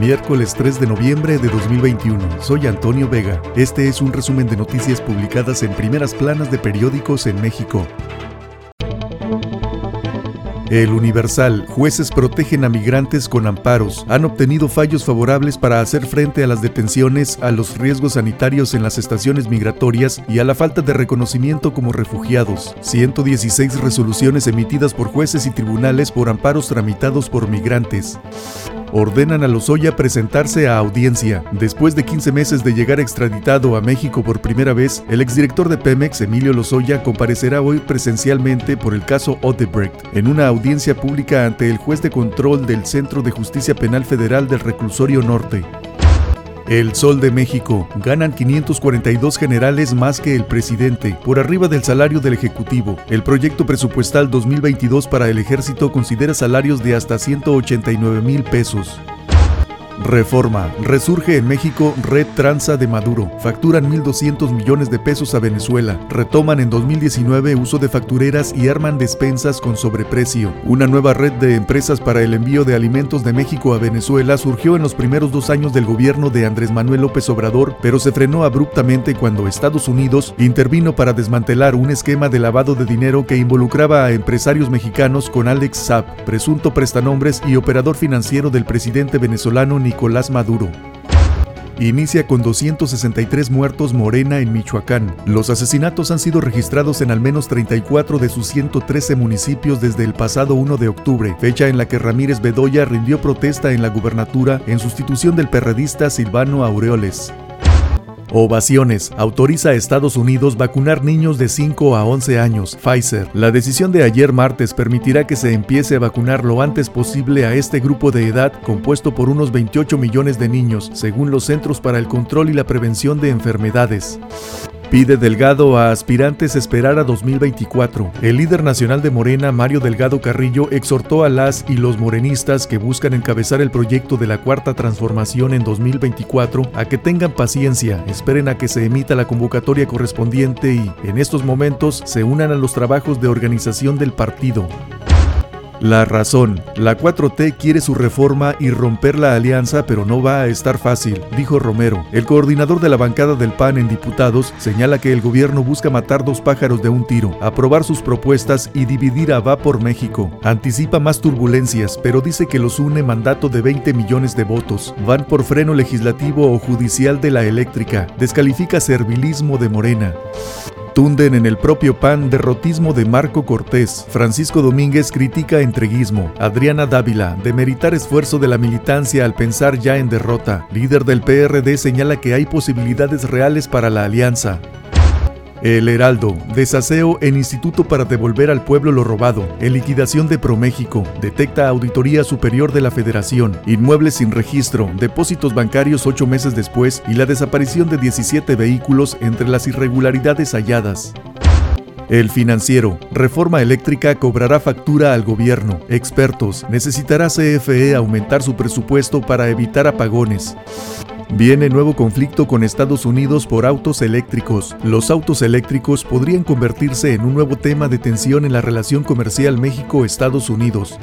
Miércoles 3 de noviembre de 2021. Soy Antonio Vega. Este es un resumen de noticias publicadas en primeras planas de periódicos en México. El Universal, jueces protegen a migrantes con amparos. Han obtenido fallos favorables para hacer frente a las detenciones, a los riesgos sanitarios en las estaciones migratorias y a la falta de reconocimiento como refugiados. 116 resoluciones emitidas por jueces y tribunales por amparos tramitados por migrantes ordenan a Lozoya presentarse a audiencia. Después de 15 meses de llegar extraditado a México por primera vez, el exdirector de Pemex, Emilio Lozoya, comparecerá hoy presencialmente por el caso Odebrecht en una audiencia pública ante el juez de control del Centro de Justicia Penal Federal del Reclusorio Norte. El Sol de México. Ganan 542 generales más que el presidente, por arriba del salario del Ejecutivo. El proyecto presupuestal 2022 para el ejército considera salarios de hasta 189 mil pesos. Reforma. Resurge en México Red Tranza de Maduro. Facturan 1.200 millones de pesos a Venezuela. Retoman en 2019 uso de factureras y arman despensas con sobreprecio. Una nueva red de empresas para el envío de alimentos de México a Venezuela surgió en los primeros dos años del gobierno de Andrés Manuel López Obrador, pero se frenó abruptamente cuando Estados Unidos intervino para desmantelar un esquema de lavado de dinero que involucraba a empresarios mexicanos con Alex Saab, presunto prestanombres y operador financiero del presidente venezolano Nicolás Maduro. Inicia con 263 muertos Morena en Michoacán. Los asesinatos han sido registrados en al menos 34 de sus 113 municipios desde el pasado 1 de octubre, fecha en la que Ramírez Bedoya rindió protesta en la gubernatura en sustitución del perredista Silvano Aureoles. Ovaciones. Autoriza a Estados Unidos vacunar niños de 5 a 11 años. Pfizer. La decisión de ayer martes permitirá que se empiece a vacunar lo antes posible a este grupo de edad compuesto por unos 28 millones de niños, según los Centros para el Control y la Prevención de Enfermedades. Pide Delgado a aspirantes esperar a 2024. El líder nacional de Morena, Mario Delgado Carrillo, exhortó a las y los morenistas que buscan encabezar el proyecto de la Cuarta Transformación en 2024 a que tengan paciencia, esperen a que se emita la convocatoria correspondiente y, en estos momentos, se unan a los trabajos de organización del partido. La razón. La 4T quiere su reforma y romper la alianza, pero no va a estar fácil, dijo Romero. El coordinador de la bancada del PAN en diputados señala que el gobierno busca matar dos pájaros de un tiro, aprobar sus propuestas y dividir a Va por México. Anticipa más turbulencias, pero dice que los une mandato de 20 millones de votos. Van por freno legislativo o judicial de la eléctrica. Descalifica servilismo de Morena. Tunden en el propio PAN derrotismo de Marco Cortés. Francisco Domínguez critica entreguismo. Adriana Dávila, demeritar esfuerzo de la militancia al pensar ya en derrota. Líder del PRD señala que hay posibilidades reales para la alianza. El Heraldo, desaseo en Instituto para devolver al pueblo lo robado, en liquidación de ProMéxico, detecta Auditoría Superior de la Federación, inmuebles sin registro, depósitos bancarios ocho meses después y la desaparición de 17 vehículos entre las irregularidades halladas. El financiero, reforma eléctrica cobrará factura al gobierno. Expertos, necesitará CFE aumentar su presupuesto para evitar apagones. Viene nuevo conflicto con Estados Unidos por autos eléctricos. Los autos eléctricos podrían convertirse en un nuevo tema de tensión en la relación comercial México-Estados Unidos.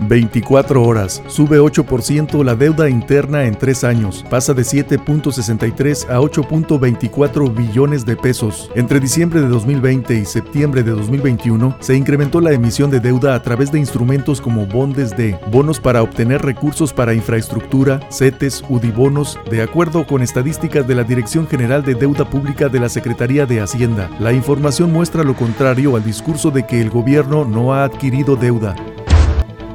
24 horas. Sube 8% la deuda interna en tres años. Pasa de 7.63 a 8.24 billones de pesos. Entre diciembre de 2020 y septiembre de 2021 se incrementó la emisión de deuda a través de instrumentos como bondes de bonos para obtener recursos para infraestructura, CETES, UDIBONOS, de acuerdo con estadísticas de la Dirección General de Deuda Pública de la Secretaría de Hacienda. La información muestra lo contrario al discurso de que el gobierno no ha adquirido deuda.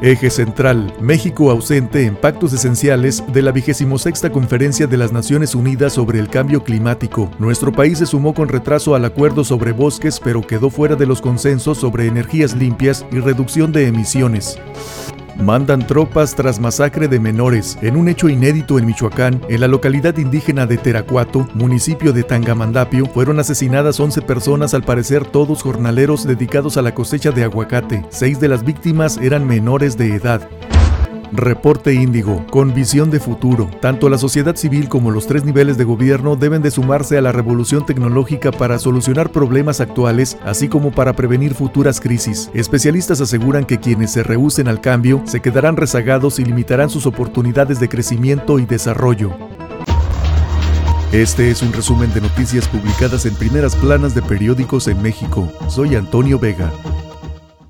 Eje central, México ausente en pactos esenciales de la 26 Conferencia de las Naciones Unidas sobre el Cambio Climático. Nuestro país se sumó con retraso al acuerdo sobre bosques, pero quedó fuera de los consensos sobre energías limpias y reducción de emisiones mandan tropas tras masacre de menores en un hecho inédito en Michoacán, en la localidad indígena de Teracuato, municipio de Tangamandapio, fueron asesinadas 11 personas, al parecer todos jornaleros dedicados a la cosecha de aguacate. Seis de las víctimas eran menores de edad. Reporte Índigo, con visión de futuro. Tanto la sociedad civil como los tres niveles de gobierno deben de sumarse a la revolución tecnológica para solucionar problemas actuales, así como para prevenir futuras crisis. Especialistas aseguran que quienes se rehúsen al cambio se quedarán rezagados y limitarán sus oportunidades de crecimiento y desarrollo. Este es un resumen de noticias publicadas en primeras planas de periódicos en México. Soy Antonio Vega.